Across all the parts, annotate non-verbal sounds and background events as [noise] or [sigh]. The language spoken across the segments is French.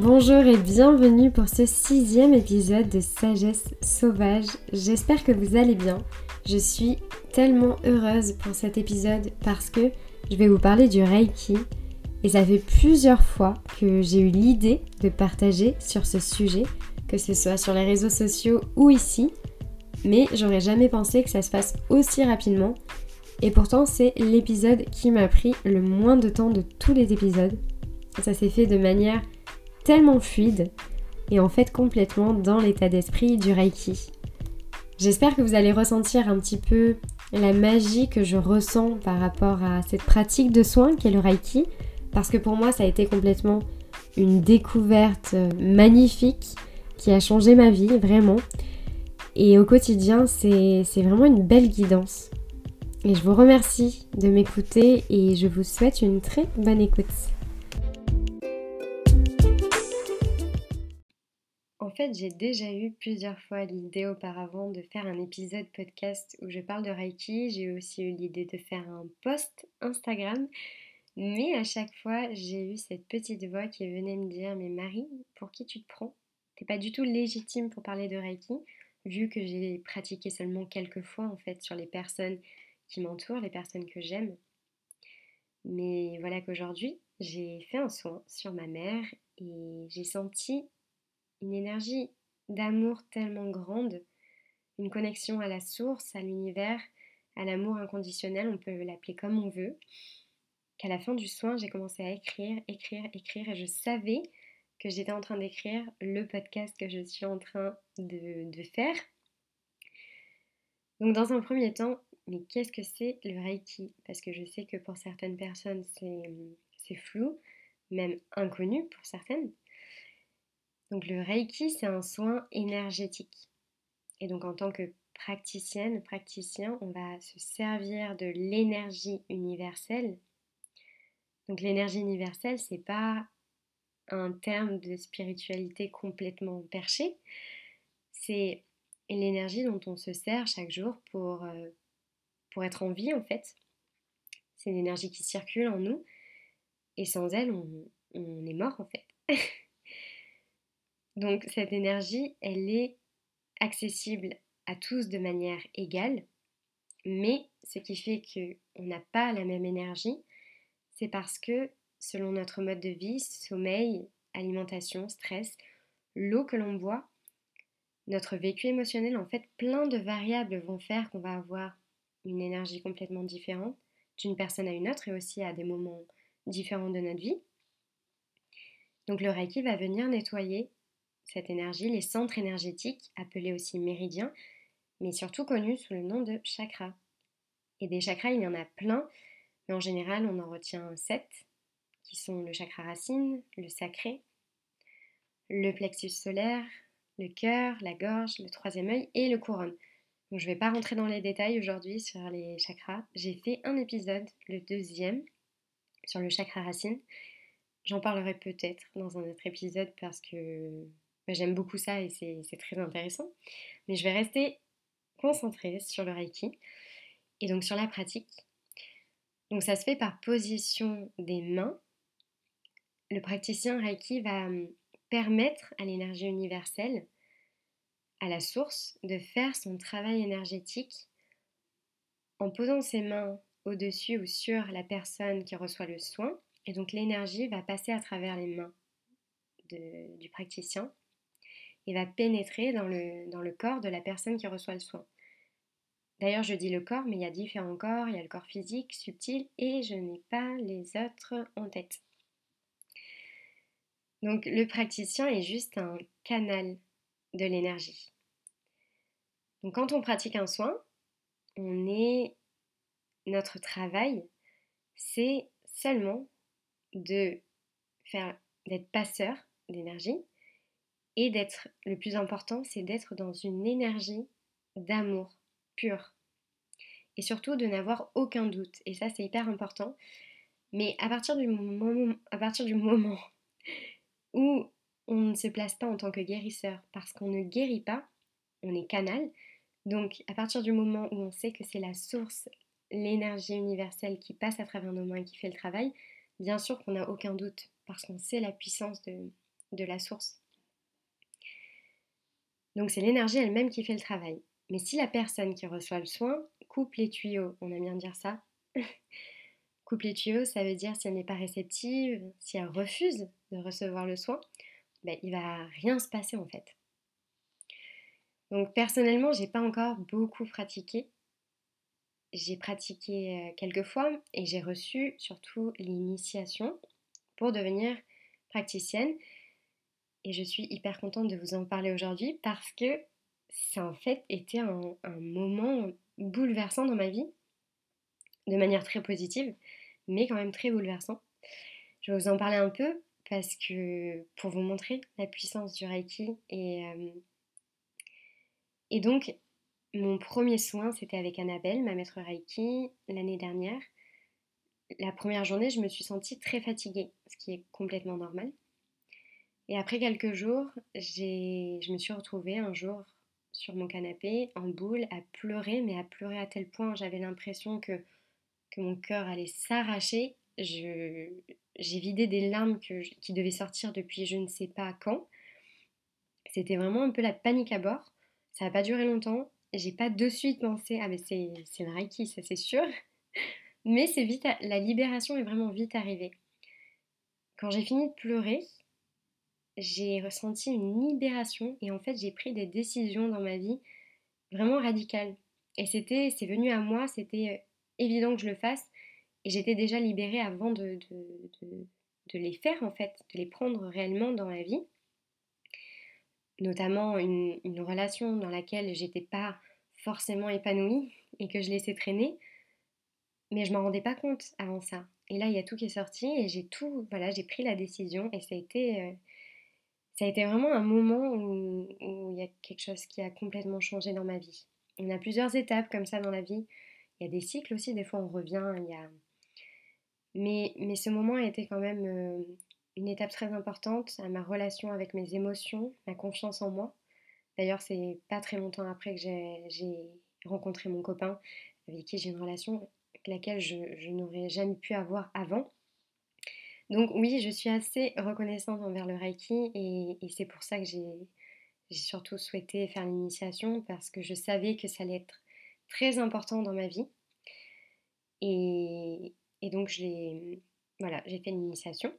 Bonjour et bienvenue pour ce sixième épisode de Sagesse Sauvage. J'espère que vous allez bien. Je suis tellement heureuse pour cet épisode parce que je vais vous parler du Reiki. Et ça fait plusieurs fois que j'ai eu l'idée de partager sur ce sujet, que ce soit sur les réseaux sociaux ou ici. Mais j'aurais jamais pensé que ça se fasse aussi rapidement. Et pourtant, c'est l'épisode qui m'a pris le moins de temps de tous les épisodes. Ça s'est fait de manière tellement fluide et en fait complètement dans l'état d'esprit du Reiki. J'espère que vous allez ressentir un petit peu la magie que je ressens par rapport à cette pratique de soins qu'est le Reiki, parce que pour moi ça a été complètement une découverte magnifique qui a changé ma vie vraiment. Et au quotidien c'est vraiment une belle guidance. Et je vous remercie de m'écouter et je vous souhaite une très bonne écoute. En fait, j'ai déjà eu plusieurs fois l'idée auparavant de faire un épisode podcast où je parle de Reiki. J'ai aussi eu l'idée de faire un post Instagram. Mais à chaque fois, j'ai eu cette petite voix qui venait me dire Mais Marie, pour qui tu te prends? T'es pas du tout légitime pour parler de Reiki, vu que j'ai pratiqué seulement quelques fois en fait sur les personnes qui m'entourent, les personnes que j'aime. Mais voilà qu'aujourd'hui, j'ai fait un soin sur ma mère et j'ai senti une énergie d'amour tellement grande, une connexion à la source, à l'univers, à l'amour inconditionnel, on peut l'appeler comme on veut, qu'à la fin du soin, j'ai commencé à écrire, écrire, écrire, et je savais que j'étais en train d'écrire le podcast que je suis en train de, faire. Donc dans un premier temps, mais qu'est-ce que c'est le Reiki? Parce que je sais que pour certaines personnes, c'est flou, même inconnu pour certaines. Donc le Reiki, c'est un soin énergétique. Et donc en tant que praticienne, praticien, on va se servir de l'énergie universelle. Donc l'énergie universelle, c'est pas un terme de spiritualité complètement perché, c'est l'énergie dont on se sert chaque jour pour, euh, être en vie en fait. C'est une énergie qui circule en nous et sans elle, on est mort en fait. [laughs] Donc cette énergie, elle est accessible à tous de manière égale, mais ce qui fait qu'on n'a pas la même énergie, c'est parce que selon notre mode de vie, sommeil, alimentation, stress, l'eau que l'on boit, notre vécu émotionnel, en fait, plein de variables vont faire qu'on va avoir une énergie complètement différente d'une personne à une autre et aussi à des moments différents de notre vie. Donc le Reiki va venir nettoyer cette énergie, les centres énergétiques, appelés aussi méridiens, mais surtout connus sous le nom de chakras. Et des chakras, il y en a plein, mais en général, on en retient sept, qui sont le chakra racine, le sacré, le plexus solaire, le cœur, la gorge, le troisième œil et le couronne. Donc, je ne vais pas rentrer dans les détails aujourd'hui sur les chakras. J'ai fait un épisode, le deuxième, sur le chakra racine. J'en parlerai peut-être dans un autre épisode parce que j'aime beaucoup ça et c'est très intéressant. Mais je vais rester concentrée sur le Reiki et donc sur la pratique. Donc ça se fait par position des mains. Le praticien Reiki va hum, permettre à l'énergie universelle, à la source, de faire son travail énergétique en posant ses mains au-dessus ou sur la personne qui reçoit le soin. Et donc l'énergie va passer à travers les mains du praticien et va pénétrer dans le, corps de la personne qui reçoit le soin. D'ailleurs, je dis le corps, mais il y a différents corps. Il y a le corps physique, subtil, et je n'ai pas les autres en tête. Donc, le praticien est juste un canal de l'énergie. Donc, quand on pratique un soin, on est notre travail, c'est seulement de faire d'être passeur d'énergie et d'être, le plus important, c'est d'être dans une énergie d'amour pur. Et surtout de n'avoir aucun doute. Et ça, c'est hyper important. Mais à partir du moment, [laughs] où on ne se place pas en tant que guérisseur, parce qu'on ne guérit pas, on est canal. Donc, à partir du moment où on sait que c'est la source, l'énergie universelle qui passe à travers nos mains et qui fait le travail, bien sûr qu'on n'a aucun doute, parce qu'on sait la puissance de la source. Donc c'est l'énergie elle-même qui fait le travail. Mais si la personne qui reçoit le soin coupe les tuyaux, on aime bien dire ça, [laughs] coupe les tuyaux, ça veut dire si elle n'est pas réceptive, si elle refuse de recevoir le soin, ben, il va rien se passer en fait. Donc personnellement, j'ai pas encore beaucoup pratiqué. J'ai pratiqué euh, quelques fois et j'ai reçu surtout l'initiation pour devenir praticienne. Et je suis hyper contente de vous en parler aujourd'hui parce que ça en fait été un, moment bouleversant dans ma vie, de manière très positive, mais quand même très bouleversant. Je vais vous en parler un peu parce que pour vous montrer la puissance du Reiki et, euh, et donc mon premier soin c'était avec Annabelle, ma maître Reiki, l'année dernière. La première journée, je me suis sentie très fatiguée, ce qui est complètement normal. Et après quelques jours, je me suis retrouvée un jour sur mon canapé, en boule, à pleurer, mais à pleurer à tel point, j'avais l'impression que, mon cœur allait s'arracher. j'ai vidé des larmes qui devaient sortir depuis je ne sais pas quand. C'était vraiment un peu la panique à bord. Ça n'a pas duré longtemps. J'ai pas de suite pensé, ah mais c'est, c'est le Reiki, ça c'est sûr. Mais c'est vite, la libération est vraiment vite arrivée. Quand j'ai fini de pleurer, j'ai ressenti une libération et en fait j'ai pris des décisions dans ma vie vraiment radicales. Et c'était, c'est venu à moi, c'était euh, évident que je le fasse et j'étais déjà libérée avant de, de, les faire en fait, de les prendre réellement dans ma vie. Notamment une, une relation dans laquelle j'étais pas forcément épanouie et que je laissais traîner, mais je m'en rendais pas compte avant ça. Et là il y a tout qui est sorti et j'ai tout, voilà, j'ai pris la décision et ça a été euh, ça a été vraiment un moment où, il y a quelque chose qui a complètement changé dans ma vie. On a plusieurs étapes comme ça dans la vie. Il y a des cycles aussi, des fois on revient. Mais, ce moment a été quand même euh, une étape très importante à ma relation avec mes émotions, ma confiance en moi. D'ailleurs, c'est pas très longtemps après que j'ai rencontré mon copain avec qui j'ai une relation avec laquelle je n'aurais jamais pu avoir avant. Donc oui, je suis assez reconnaissante envers le Reiki et, c'est pour ça que j'ai surtout souhaité faire l'initiation parce que je savais que ça allait être très important dans ma vie. Et, donc voilà, j'ai fait l'initiation.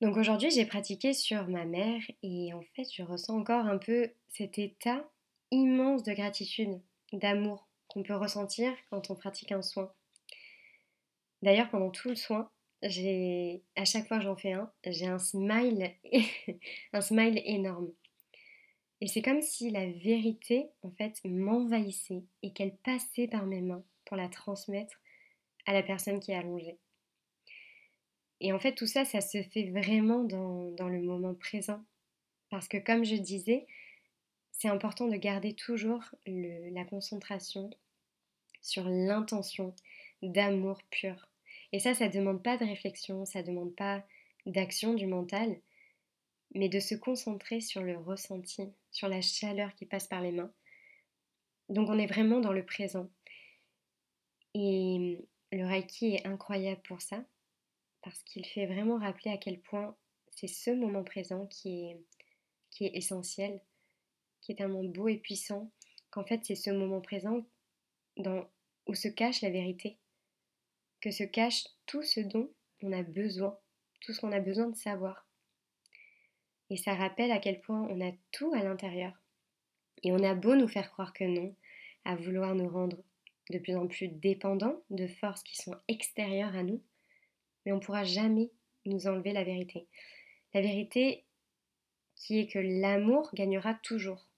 Donc aujourd'hui, j'ai pratiqué sur ma mère et en fait, je ressens encore un peu cet état immense de gratitude, d'amour qu'on peut ressentir quand on pratique un soin. D'ailleurs, pendant tout le soin, à chaque fois que j'en fais un, j'ai un smile, [laughs] un smile énorme. Et c'est comme si la vérité, en fait, m'envahissait et qu'elle passait par mes mains pour la transmettre à la personne qui est allongée. Et en fait, tout ça, ça se fait vraiment dans le moment présent. Parce que comme je disais, c'est important de garder toujours la concentration sur l'intention d'amour pur. Et ça, ça ne demande pas de réflexion, ça ne demande pas d'action du mental, mais de se concentrer sur le ressenti, sur la chaleur qui passe par les mains. Donc on est vraiment dans le présent. Et le Reiki est incroyable pour ça, parce qu'il fait vraiment rappeler à quel point c'est ce moment présent qui est, essentiel, qui est tellement beau et puissant, qu'en fait c'est ce moment présent où se cache la vérité que se cache tout ce dont on a besoin, tout ce qu'on a besoin de savoir. Et ça rappelle à quel point on a tout à l'intérieur. Et on a beau nous faire croire que non, à vouloir nous rendre de plus en plus dépendants de forces qui sont extérieures à nous, mais on ne pourra jamais nous enlever la vérité. La vérité qui est que l'amour gagnera toujours.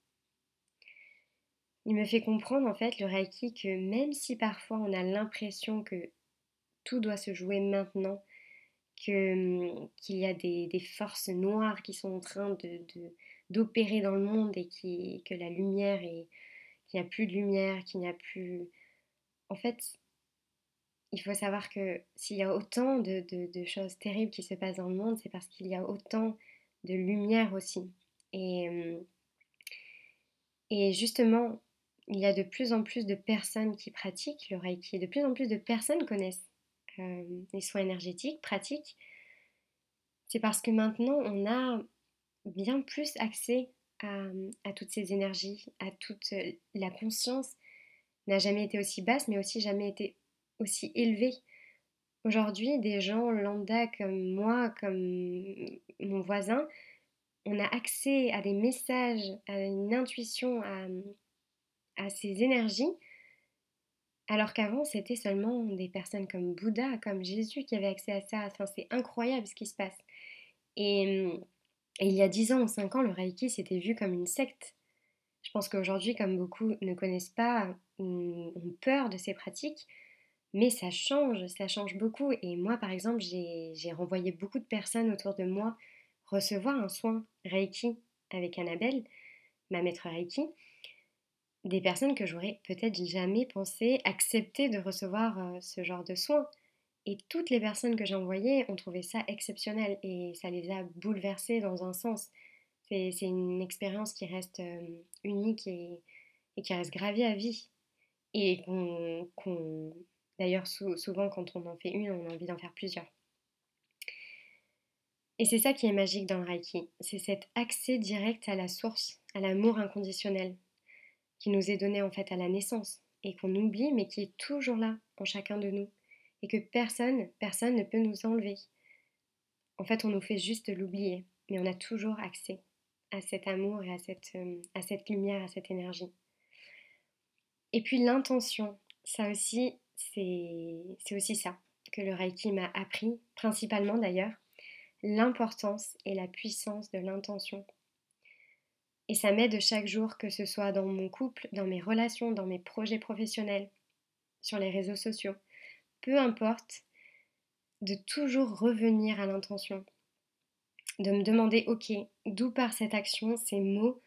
Il me fait comprendre en fait le Reiki que même si parfois on a l'impression que tout doit se jouer maintenant, hum, qu'il y a des, forces noires qui sont en train de, d'opérer dans le monde et que la lumière est qu'il n'y a plus de lumière, qu'il n'y a plus... En fait, il faut savoir que s'il y a autant de, de, choses terribles qui se passent dans le monde, c'est parce qu'il y a autant de lumière aussi. Et, hum, et justement, il y a de plus en plus de personnes qui pratiquent le Reiki, de plus en plus de personnes connaissent euh, les soins énergétiques, pratiques, C'est parce que maintenant, on a bien plus accès à, toutes ces énergies, à toute la conscience n'a jamais été aussi basse, mais aussi jamais été aussi élevée. Aujourd'hui, des gens lambda comme moi, comme mon voisin, on a accès à des messages, à une intuition, à, ces énergies, alors qu'avant, c'était seulement des personnes comme Bouddha, comme Jésus qui avaient accès à ça. Enfin, c'est incroyable ce qui se passe. Et, il y a 10 ans ou 5 ans, le Reiki, c'était vu comme une secte. Je pense qu'aujourd'hui, comme beaucoup ne connaissent pas ont peur de ces pratiques, mais ça change, ça change beaucoup. Et moi, par exemple, j'ai renvoyé beaucoup de personnes autour de moi recevoir un soin Reiki avec Annabelle, ma maître Reiki, des personnes que j'aurais peut-être jamais pensé accepter de recevoir euh, ce genre de soins. Et toutes les personnes que j'ai envoyées ont trouvé ça exceptionnel et ça les a bouleversées dans un sens. C'est une expérience qui reste euh, unique et, qui reste gravée à vie. Et qu'on, d'ailleurs, souvent, quand on en fait une, on a envie d'en faire plusieurs. Et c'est ça qui est magique dans le Reiki, c'est cet accès direct à la source, à l'amour inconditionnel, qui nous est donné en fait à la naissance, et qu'on oublie, mais qui est toujours là en chacun de nous, et que personne, personne ne peut nous enlever. En fait, on nous fait juste l'oublier, mais on a toujours accès à cet amour et à cette, euh, à cette lumière, à cette énergie. Et puis l'intention, ça aussi, c'est aussi ça que le Reiki m'a appris, principalement d'ailleurs, l'importance et la puissance de l'intention. Et ça m'aide chaque jour, que ce soit dans mon couple, dans mes relations, dans mes projets professionnels, sur les réseaux sociaux. Peu importe, de toujours revenir à l'intention. De me demander, ok, d'où part cette action, ces mots?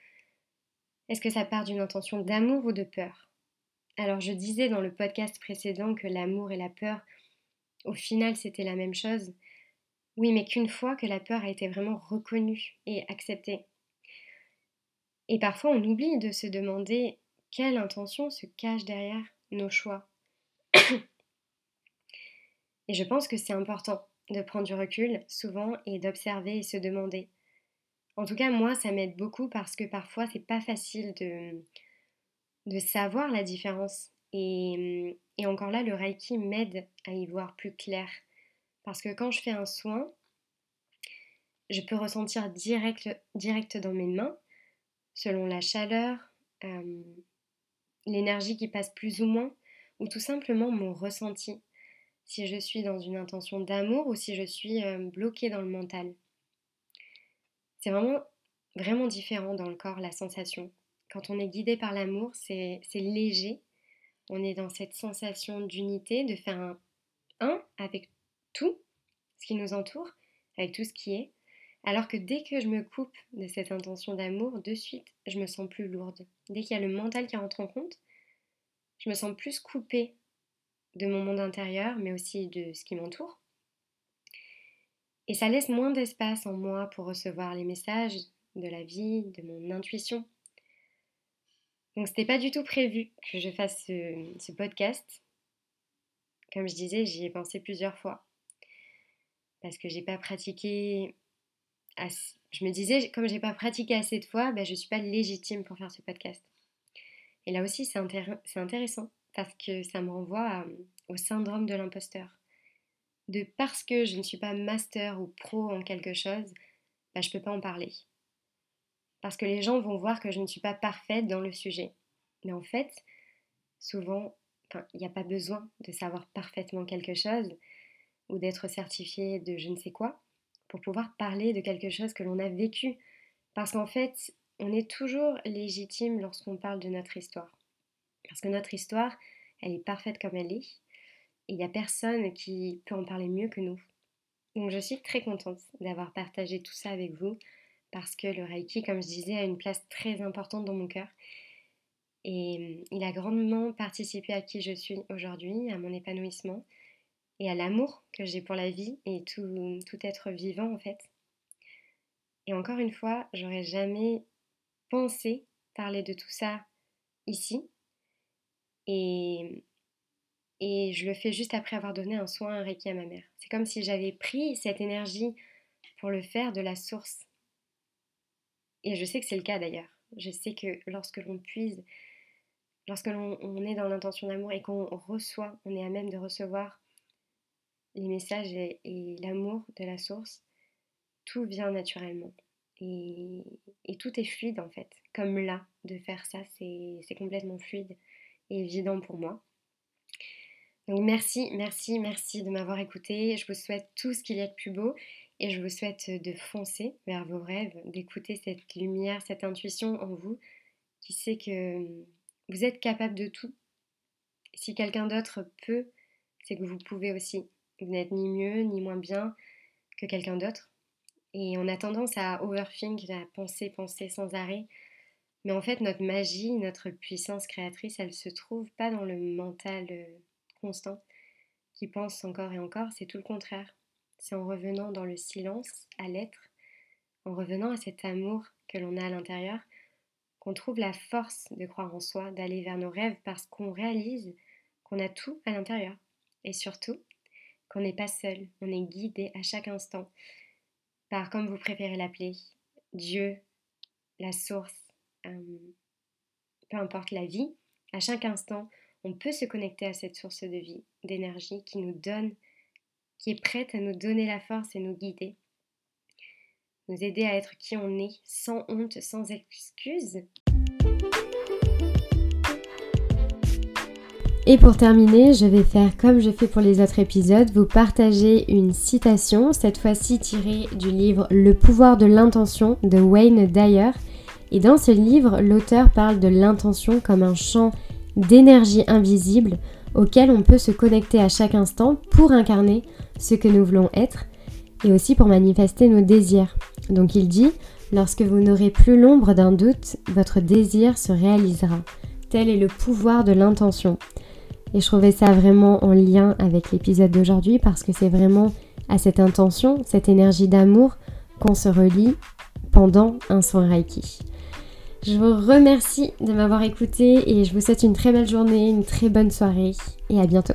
Est-ce que ça part d'une intention d'amour ou de peur? Alors je disais dans le podcast précédent que l'amour et la peur, au final, c'était la même chose. Oui, mais qu'une fois que la peur a été vraiment reconnue et acceptée. Et parfois on oublie de se demander quelle intention se cache derrière nos choix. [coughs] et je pense que c'est important de prendre du recul souvent et d'observer et se demander. En tout cas, moi, ça m'aide beaucoup parce que parfois c'est pas facile de, de savoir la différence. Et, encore là, le Reiki m'aide à y voir plus clair. Parce que quand je fais un soin, je peux ressentir direct, direct dans mes mains, selon la chaleur, l'énergie qui passe plus ou moins, ou tout simplement mon ressenti, si je suis dans une intention d'amour ou si je suis bloquée dans le mental. C'est vraiment, vraiment différent dans le corps, la sensation. Quand on est guidé par l'amour, c'est léger. On est dans cette sensation d'unité, de faire un un avec tout ce qui nous entoure, avec tout ce qui est. Alors que dès que je me coupe de cette intention d'amour, de suite, je me sens plus lourde. Dès qu'il y a le mental qui rentre en compte, je me sens plus coupée de mon monde intérieur, mais aussi de ce qui m'entoure. Et ça laisse moins d'espace en moi pour recevoir les messages de la vie, de mon intuition. Donc c'était pas du tout prévu que je fasse ce, podcast. Comme je disais, j'y ai pensé plusieurs fois parce que j'ai pas pratiqué. Je me disais, comme j'ai pas pratiqué assez de fois, ben, je suis pas légitime pour faire ce podcast. Et là aussi, c'est intéressant parce que ça me renvoie au syndrome de l'imposteur. De parce que je ne suis pas master ou pro en quelque chose, ben, je peux pas en parler. Parce que les gens vont voir que je ne suis pas parfaite dans le sujet. Mais en fait, souvent, il n'y a pas besoin de savoir parfaitement quelque chose ou d'être certifié de je ne sais quoi pour pouvoir parler de quelque chose que l'on a vécu. Parce qu'en fait, on est toujours légitime lorsqu'on parle de notre histoire. Parce que notre histoire, elle est parfaite comme elle est. Et il n'y a personne qui peut en parler mieux que nous. Donc je suis très contente d'avoir partagé tout ça avec vous. Parce que le Reiki, comme je disais, a une place très importante dans mon cœur. Et il a grandement participé à qui je suis aujourd'hui, à mon épanouissement et à l'amour que j'ai pour la vie et tout, tout être vivant en fait. Et encore une fois, j'aurais jamais pensé parler de tout ça ici. Et, et je le fais juste après avoir donné un soin, un Reiki à ma mère. C'est comme si j'avais pris cette énergie pour le faire de la source. Et je sais que c'est le cas d'ailleurs. Je sais que lorsque l'on puise, lorsque l'on est dans l'intention d'amour et qu'on reçoit, on est à même de recevoir les messages et, l'amour de la source, tout vient naturellement. Et, et, tout est fluide en fait. Comme là, de faire ça, c'est complètement fluide et évident pour moi. Donc merci, merci, merci de m'avoir écouté. Je vous souhaite tout ce qu'il y a de plus beau et je vous souhaite de foncer vers vos rêves, d'écouter cette lumière, cette intuition en vous qui sait que vous êtes capable de tout. Si quelqu'un d'autre peut, c'est que vous pouvez aussi. Vous n'êtes ni mieux ni moins bien que quelqu'un d'autre. Et on a tendance à overthink, à penser, penser sans arrêt. Mais en fait, notre magie, notre puissance créatrice, elle se trouve pas dans le mental euh, constant qui pense encore et encore, c'est tout le contraire. C'est en revenant dans le silence, à l'être, en revenant à cet amour que l'on a à l'intérieur, qu'on trouve la force de croire en soi, d'aller vers nos rêves parce qu'on réalise qu'on a tout à l'intérieur. Et surtout, qu'on n'est pas seul, on est guidé à chaque instant par, comme vous préférez l'appeler, Dieu, la source, euh, peu importe la vie, à chaque instant, on peut se connecter à cette source de vie, d'énergie qui nous donne, qui est prête à nous donner la force et nous guider, nous aider à être qui on est, sans honte, sans excuse. Et pour terminer, je vais faire comme je fais pour les autres épisodes, vous partager une citation, cette fois-ci tirée du livre Le pouvoir de l'intention de Wayne Dyer. Et dans ce livre, l'auteur parle de l'intention comme un champ d'énergie invisible auquel on peut se connecter à chaque instant pour incarner ce que nous voulons être et aussi pour manifester nos désirs. Donc il dit, lorsque vous n'aurez plus l'ombre d'un doute, votre désir se réalisera. Tel est le pouvoir de l'intention. Et je trouvais ça vraiment en lien avec l'épisode d'aujourd'hui parce que c'est vraiment à cette intention, cette énergie d'amour qu'on se relie pendant un soin Reiki. Je vous remercie de m'avoir écouté et je vous souhaite une très belle journée, une très bonne soirée et à bientôt.